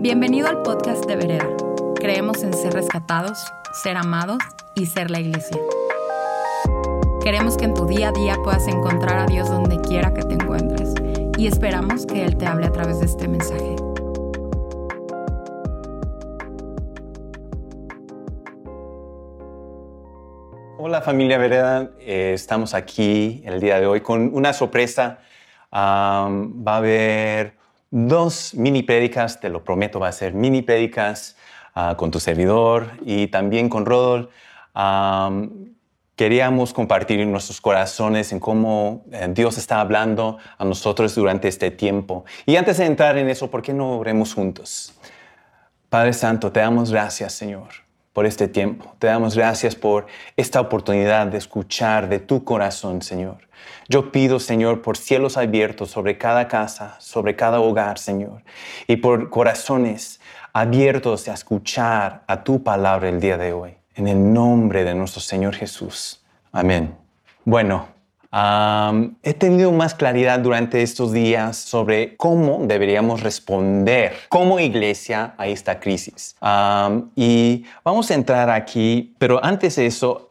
Bienvenido al podcast de Vereda. Creemos en ser rescatados, ser amados y ser la iglesia. Queremos que en tu día a día puedas encontrar a Dios donde quiera que te encuentres y esperamos que Él te hable a través de este mensaje. Hola familia Vereda, eh, estamos aquí el día de hoy con una sorpresa. Va a haber dos mini prédicas, te lo prometo, va a ser mini prédicas ah, con tu servidor y también con Rodol. Am, queríamos compartir nuestros corazones en cómo eh, Dios está hablando a nosotros durante este tiempo. Y antes de entrar en eso, ¿por qué no oremos juntos? Padre Santo, te damos gracias, Señor, por este tiempo. Te damos gracias por esta oportunidad de escuchar de tu corazón, Señor. Yo pido, Señor, por cielos abiertos sobre cada casa, sobre cada hogar, Señor, y por corazones abiertos a escuchar a tu palabra el día de hoy. En el nombre de nuestro Señor Jesús. Amén. Bueno, He tenido más claridad durante estos días sobre cómo deberíamos responder como iglesia a esta crisis. Y vamos a entrar aquí, pero antes de eso,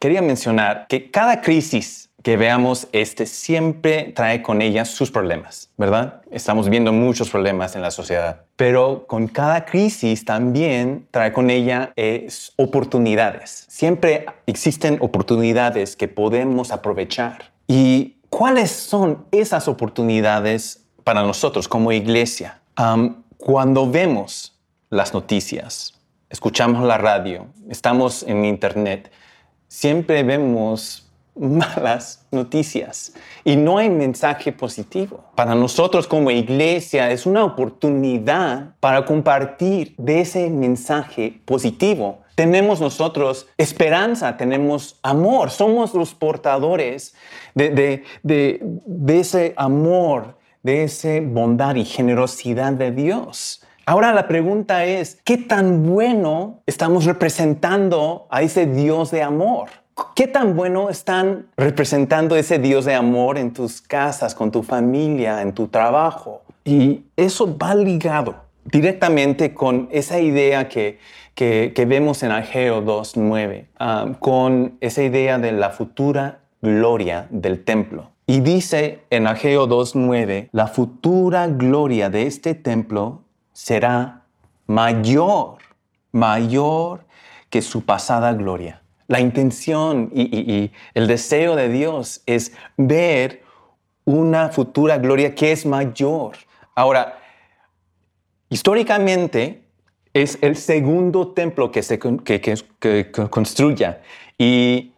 quería mencionar que cada crisis que veamos este siempre trae con ella sus problemas, ¿verdad? Estamos viendo muchos problemas en la sociedad, pero con cada crisis también trae con ella eh, oportunidades. Siempre existen oportunidades que podemos aprovechar. ¿Y cuáles son esas oportunidades para nosotros como iglesia? Cuando vemos las noticias, escuchamos la radio, estamos en internet, siempre vemos malas noticias y no hay mensaje positivo. Para nosotros como iglesia es una oportunidad para compartir de ese mensaje positivo. Tenemos nosotros esperanza, tenemos amor, somos los portadores de, de, de, ese amor, de esa bondad y generosidad de Dios. Ahora la pregunta es, ¿qué tan bueno estamos representando a ese Dios de amor? ¿Qué tan bueno están representando ese Dios de amor en tus casas, con tu familia, en tu trabajo? Y eso va ligado directamente con esa idea que, que, vemos en Ageo 2.9, ah, con esa idea de la futura gloria del templo. Y dice en Ageo 2.9, la futura gloria de este templo será mayor, mayor que su pasada gloria. La intención y, el deseo de Dios es ver una futura gloria que es mayor. Ahora, históricamente es el segundo templo que se que, construya. Y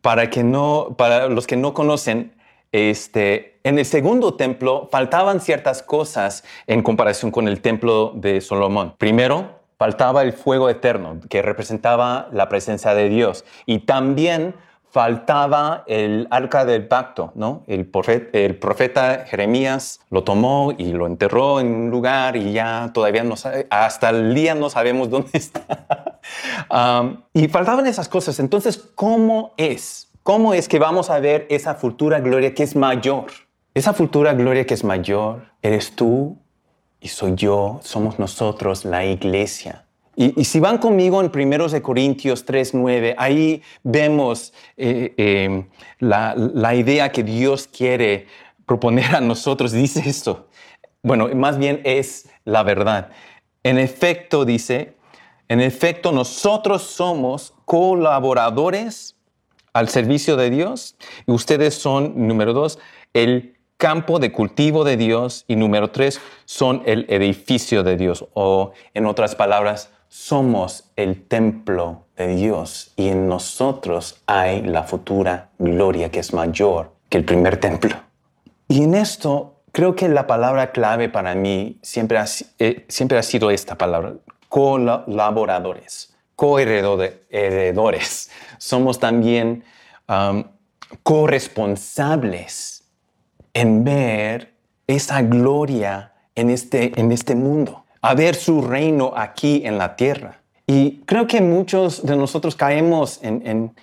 para, que no, para los que no conocen, este, en el segundo templo faltaban ciertas cosas en comparación con el templo de Salomón. Primero, faltaba el fuego eterno, que representaba la presencia de Dios. Y también faltaba el arca del pacto, ¿no? El profeta, el profeta Jeremías lo tomó y lo enterró en un lugar y ya todavía no sabe, hasta el día no sabemos dónde está. Y faltaban esas cosas. Entonces, ¿cómo es? ¿Cómo es que vamos a ver esa futura gloria que es mayor? Esa futura gloria que es mayor, eres tú y soy yo, somos nosotros, la iglesia. Y, si van conmigo en 1 de Corintios 3:9, ahí vemos eh, eh, la, la idea que Dios quiere proponer a nosotros. Dice esto. Bueno, más bien es la verdad. En efecto, dice, en efecto, nosotros somos colaboradores al servicio de Dios y ustedes son, número dos, el campo de cultivo de Dios y número tres, son el edificio de Dios o en otras palabras, somos el templo de Dios y en nosotros hay la futura gloria que es mayor que el primer templo. Y en esto creo que la palabra clave para mí siempre ha, eh, siempre ha sido esta palabra, colaboradores, coheredores. Somos también um, corresponsables en ver esa gloria en este, en este mundo, a ver su reino aquí en la tierra. Y creo que muchos de nosotros caemos en,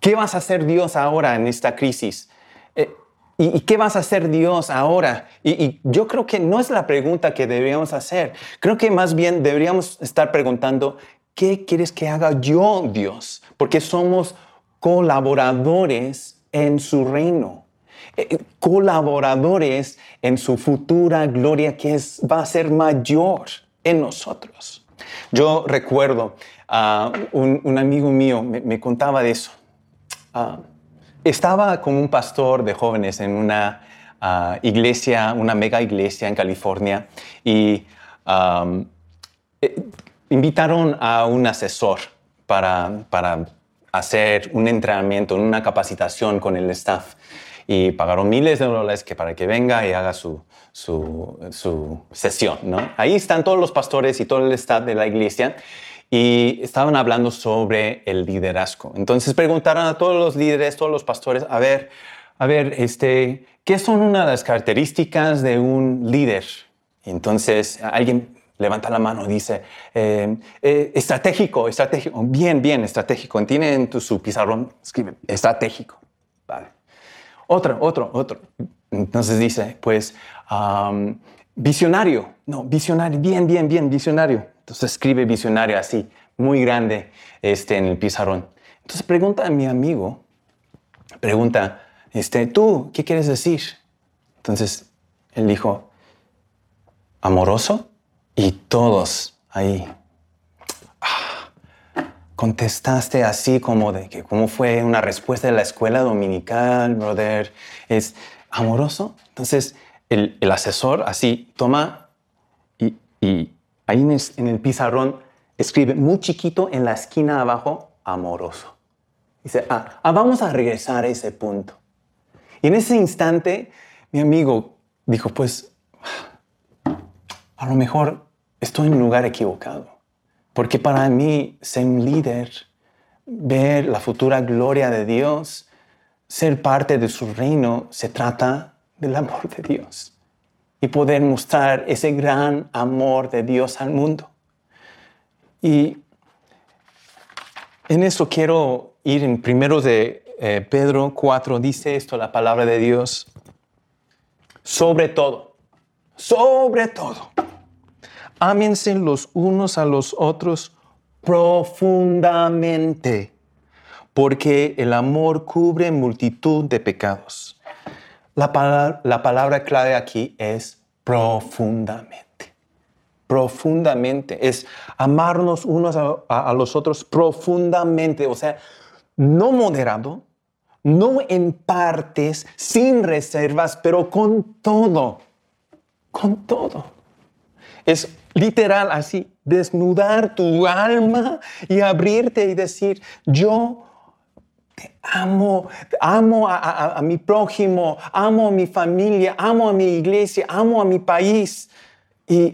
¿qué vas a hacer Dios ahora en esta crisis? Eh, ¿Y, qué vas a hacer Dios ahora? Y, yo creo que no es la pregunta que deberíamos hacer. Creo que más bien deberíamos estar preguntando, ¿qué quieres que haga yo, Dios? Porque somos colaboradores en su reino, colaboradores en su futura gloria que va a ser mayor en nosotros. Yo recuerdo a un, amigo mío me, contaba de eso. Ah, estaba como un pastor de jóvenes en una ah, iglesia, una mega iglesia en California, y eh, invitaron a un asesor para, para hacer un entrenamiento, una capacitación con el staff. Y pagaron miles de dólares que para que venga y haga su, su, sesión. ¿no? Ahí están todos los pastores y todo el staff de la iglesia y estaban hablando sobre el liderazgo. Entonces preguntaron a todos los líderes, todos los pastores, a ver, a ver, este, ¿qué son una de las características de un líder? Entonces alguien levanta la mano y dice, eh, eh, estratégico, estratégico, bien, bien, estratégico. Tiene en tu, su pizarrón, escribe, estratégico. Otro, otro, otro. Entonces dice, pues, visionario. No, visionario, bien, bien, bien, visionario. Entonces escribe visionario así, muy grande este, en el pizarrón. Entonces pregunta a mi amigo, pregunta, este, ¿tú qué quieres decir? Entonces él dijo, amoroso. Y todos ahí, ah, contestaste así como de que, ¿cómo fue una respuesta de la escuela dominical, brother? Es amoroso. Entonces el, asesor así toma y, y ahí en el, pizarrón escribe muy chiquito en la esquina abajo, amoroso. Dice, ah, ah, vamos a regresar a ese punto. Y en ese instante, mi amigo dijo, pues, a lo mejor estoy en un lugar equivocado. Porque para mí, ser un líder, ver la futura gloria de Dios, ser parte de su reino, se trata del amor de Dios y poder mostrar ese gran amor de Dios al mundo. Y en eso quiero ir en primero de eh, Pedro 4, dice esto la palabra de Dios. Sobre todo, sobre todo, ámense los unos a los otros profundamente, porque el amor cubre multitud de pecados. La palabra, clave aquí es profundamente. Profundamente. Es amarnos unos a, los otros profundamente. O sea, no moderado, no en partes, sin reservas, pero con todo. Con todo. Es literal así, desnudar tu alma y abrirte y decir, yo amo, amo a, mi prójimo, amo a mi familia, amo a mi iglesia, amo a mi país. Y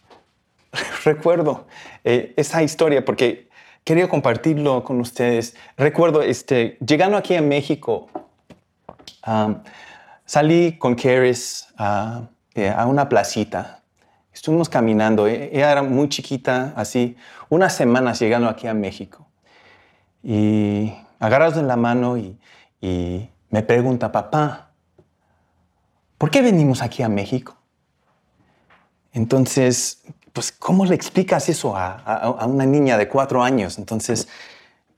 recuerdo eh, esa historia porque quería compartirlo con ustedes. Recuerdo, este, llegando aquí a México, salí con Keris eh, a una placita. Estuvimos caminando, e, ella era muy chiquita, así, unas semanas llegando aquí a México. Y agarrados de la mano y, me pregunta, papá, ¿por qué venimos aquí a México? Entonces, pues, ¿cómo le explicas eso a, a, una niña de cuatro años? Entonces,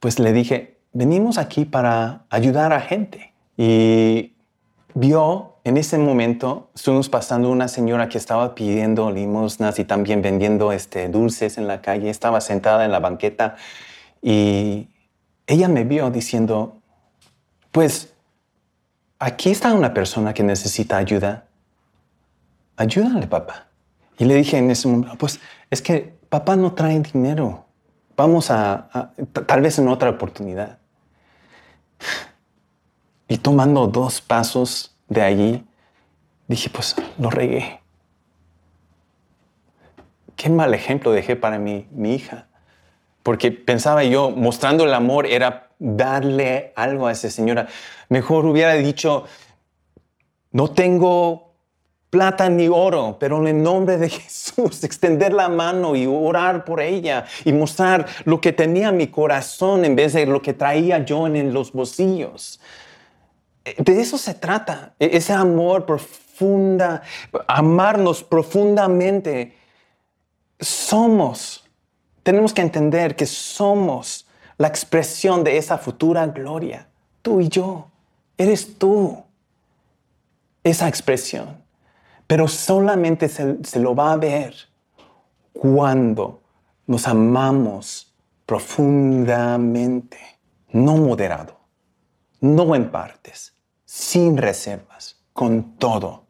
pues le dije, venimos aquí para ayudar a gente. Y vio en ese momento, estuvimos pasando una señora que estaba pidiendo limosnas y también vendiendo este, dulces en la calle, estaba sentada en la banqueta y ella me vio diciendo, pues aquí está una persona que necesita ayuda. Ayúdale, papá. Y le dije en ese momento, pues es que papá no trae dinero. Vamos a, tal vez en otra oportunidad. Y tomando dos pasos de allí, dije, pues lo regué. Qué mal ejemplo dejé para mi, mi hija porque pensaba yo, mostrando el amor era darle algo a esa señora. Mejor hubiera dicho, no tengo plata ni oro, pero en el nombre de Jesús, extender la mano y orar por ella y mostrar lo que tenía mi corazón en vez de lo que traía yo en los bolsillos. De eso se trata, e, ese amor profunda, amarnos profundamente. Somos, tenemos que entender que somos la expresión de esa futura gloria, tú y yo, eres tú, esa expresión. Pero solamente se, se lo va a ver cuando nos amamos profundamente, no moderado, no en partes, sin reservas, con todo.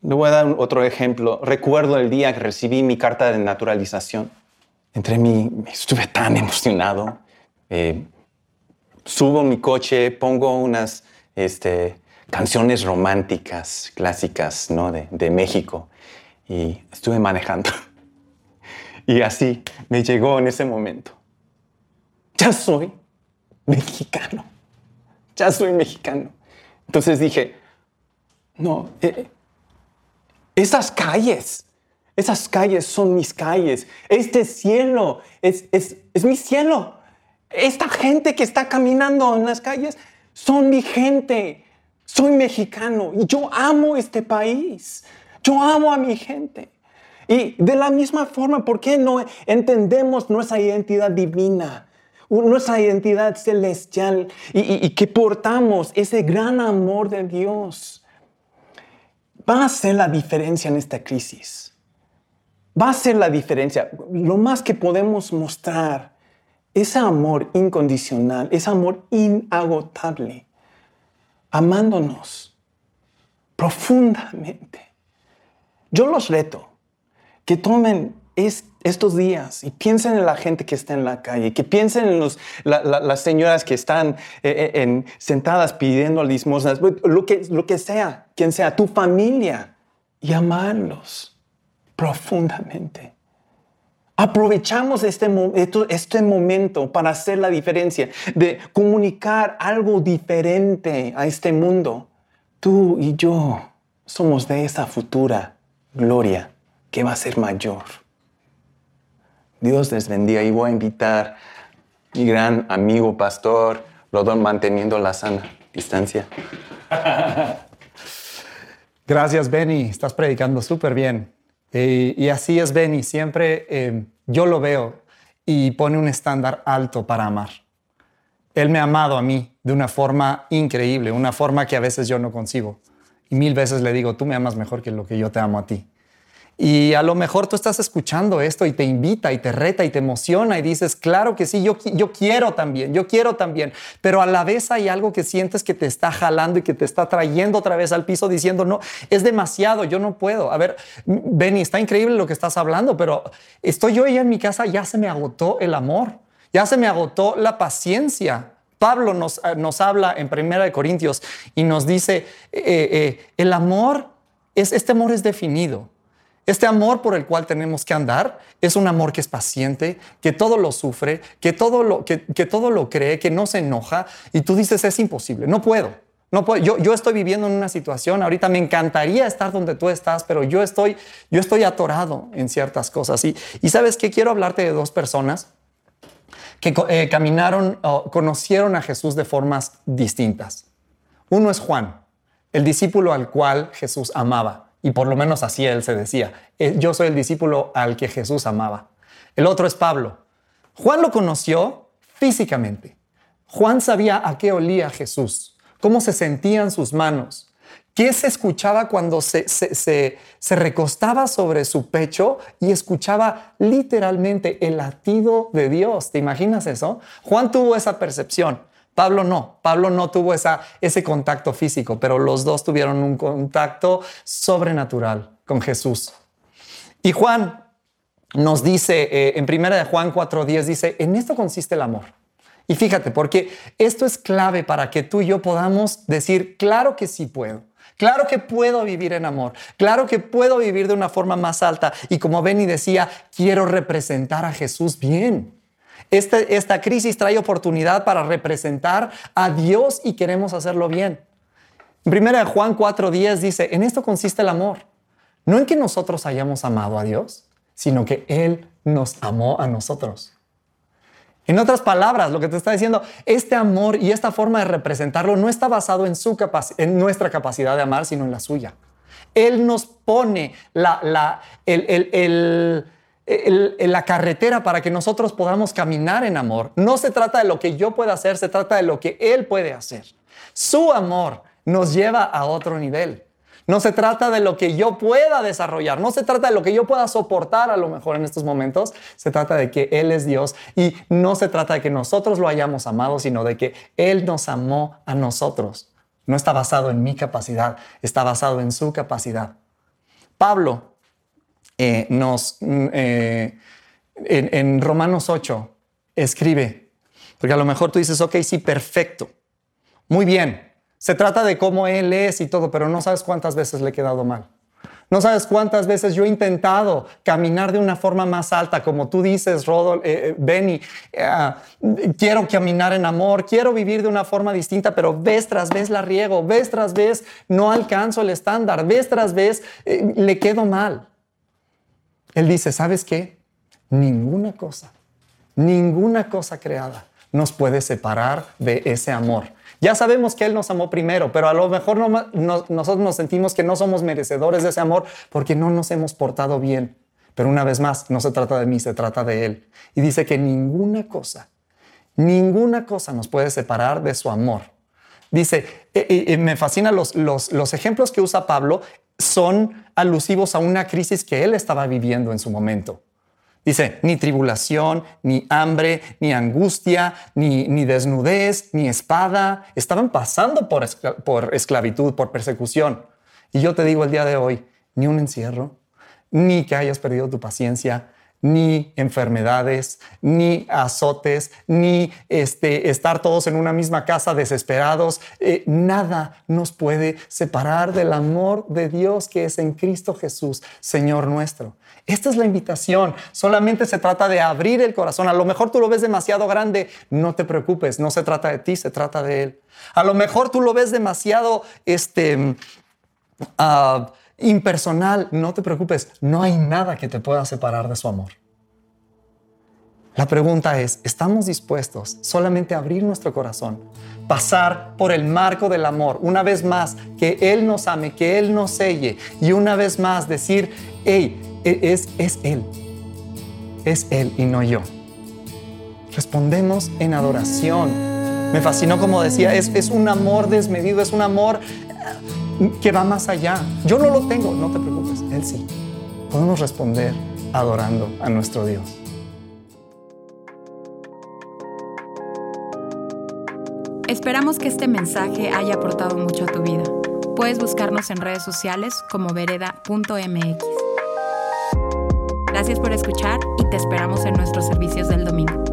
Le voy a dar otro ejemplo. Recuerdo el día que recibí mi carta de naturalización. Entre mí, estuve tan emocionado. Eh, subo mi coche, pongo unas este, canciones románticas, clásicas, ¿no? De, de México. Y estuve manejando. Y así me llegó en ese momento. Ya soy mexicano. Ya soy mexicano. Entonces dije, no, eh, esas calles, esas calles son mis calles. Este cielo es, es, es mi cielo. Esta gente que está caminando en las calles son mi gente. Soy mexicano y yo amo este país. Yo amo a mi gente. Y de la misma forma, ¿por qué no entendemos nuestra identidad divina? Nuestra identidad celestial y, que portamos ese gran amor de Dios. Va a ser la diferencia en esta crisis. Va a ser la diferencia. Lo más que podemos mostrar, ese amor incondicional, ese amor inagotable, amándonos profundamente. Yo los reto que tomen estos días y piensen en la gente que está en la calle, que piensen en las señoras que están eh, eh, sentadas pidiendo limosnas, lo que, lo que sea, quien sea, tu familia, y amarlos profundamente. Aprovechamos este, este momento para hacer la diferencia, de comunicar algo diferente a este mundo. Tú y yo somos de esa futura gloria que va a ser mayor. Dios les bendiga y voy a invitar mi gran amigo pastor Rodón manteniendo la sana distancia. Gracias, Benny. Estás predicando súper bien. y así es, Benny. Siempre eh, yo lo veo y pone un estándar alto para amar. Él me ha amado a mí de una forma increíble, una forma que a veces yo no consigo. Y mil veces le digo, tú me amas mejor que lo que yo te amo a ti. Y a lo mejor tú estás escuchando esto y te invita y te reta y te emociona y dices, claro que sí, yo, yo quiero también, yo quiero también. Pero a la vez hay algo que sientes que te está jalando y que te está trayendo otra vez al piso diciendo, no, es demasiado, yo no puedo. A ver, Benny, está increíble lo que estás hablando, pero estoy yo ya en mi casa, ya se me agotó el amor, ya se me agotó la paciencia. Pablo nos, eh, nos habla en Primera de Corintios y nos dice, eh, eh, el amor, es, este amor es definido. Este amor por el cual tenemos que andar es un amor que es paciente, que todo lo sufre, que todo lo, que, todo lo cree, que no se enoja. Y tú dices, es imposible, no puedo. No puedo. Yo, yo, estoy viviendo en una situación, ahorita me encantaría estar donde tú estás, pero yo estoy, yo estoy atorado en ciertas cosas. Y, y sabes que quiero hablarte de dos personas que eh, caminaron o conocieron a Jesús de formas distintas. Uno es Juan, el discípulo al cual Jesús amaba. Y por lo menos así él se decía. Eh, yo soy el discípulo al que Jesús amaba. El otro es Pablo. Juan lo conoció físicamente. Juan sabía a qué olía Jesús, cómo se sentían sus manos, qué se escuchaba cuando se, se, recostaba sobre su pecho y escuchaba literalmente el latido de Dios. ¿Te imaginas eso? Juan tuvo esa percepción. Pablo no, Pablo no tuvo esa, ese contacto físico, pero los dos tuvieron un contacto sobrenatural con Jesús. Y Juan nos dice, eh, en primera de Juan 4.10, dice, en esto consiste el amor. Y fíjate, porque esto es clave para que tú y yo podamos decir, claro que sí puedo. Claro que puedo vivir en amor. Claro que puedo vivir de una forma más alta. Y como Benny decía, quiero representar a Jesús bien. Este, esta crisis trae oportunidad para representar a Dios y queremos hacerlo bien. En primera Juan 4:10 dice, en esto consiste el amor. No en que nosotros hayamos amado a Dios, sino que Él nos amó a nosotros. En otras palabras, lo que te está diciendo, este amor y esta forma de representarlo no está basado en, su en nuestra capacidad de amar, sino en la suya. Él nos pone la, la, la carretera para que nosotros podamos caminar en amor. No se trata de lo que yo pueda hacer, se trata de lo que Él puede hacer. Su amor nos lleva a otro nivel. No se trata de lo que yo pueda desarrollar, no se trata de lo que yo pueda soportar a lo mejor en estos momentos, se trata de que Él es Dios y no se trata de que nosotros lo hayamos amado, sino de que Él nos amó a nosotros. No está basado en mi capacidad, está basado en su capacidad. Pablo eh, nos, mm, eh, en, Romanos 8 escribe, porque a lo mejor tú dices, ok, sí, perfecto, muy bien, se trata de cómo Él es y todo, pero no sabes cuántas veces le he quedado mal. No sabes cuántas veces yo he intentado caminar de una forma más alta, como tú dices, Rodol, eh, Benny. Eh, quiero caminar en amor, quiero vivir de una forma distinta, pero vez tras vez la riego, vez tras vez no alcanzo el estándar, vez tras vez le quedo mal. Él dice, ¿sabes qué? Ninguna cosa, ninguna cosa creada nos puede separar de ese amor ya sabemos que Él nos amó primero, pero a lo mejor nosotros nos sentimos que no somos merecedores de ese amor porque no nos hemos portado bien. Pero una vez más, no se trata de mí, se trata de Él. Y dice que ninguna cosa, ninguna cosa nos puede separar de su amor. Dice, y, me fascinan los, los, los ejemplos que usa Pablo, son alusivos a una crisis que él estaba viviendo en su momento. Dice, ni tribulación, ni hambre, ni angustia, ni, ni desnudez, ni espada. Estaban pasando por, por esclavitud, por persecución. Y yo te digo el día de hoy, ni un encierro, ni que hayas perdido tu paciencia, ni enfermedades, ni azotes, ni este, estar todos en una misma casa desesperados. Eh, nada nos puede separar del amor de Dios que es en Cristo Jesús, Señor nuestro. Esta es la invitación. Solamente se trata de abrir el corazón. A lo mejor tú lo ves demasiado grande. No te preocupes. No se trata de ti, se trata de Él. A lo mejor tú lo ves demasiado, este, uh, impersonal, no te preocupes, no hay nada que te pueda separar de su amor. La pregunta es, ¿estamos dispuestos solamente a abrir nuestro corazón, pasar por el marco del amor, una vez más, que Él nos ame, que Él nos selle y una vez más decir, hey, e, es, es Él, es Él y no yo? Respondemos en adoración. Me fascinó como decía, es, es un amor desmedido, es un amor que va más allá. Yo no lo tengo, no te preocupes, Él sí. Podemos responder adorando a nuestro Dios. Esperamos que este mensaje haya aportado mucho a tu vida. Puedes buscarnos en redes sociales como vereda.mx. Gracias por escuchar y te esperamos en nuestros servicios del domingo.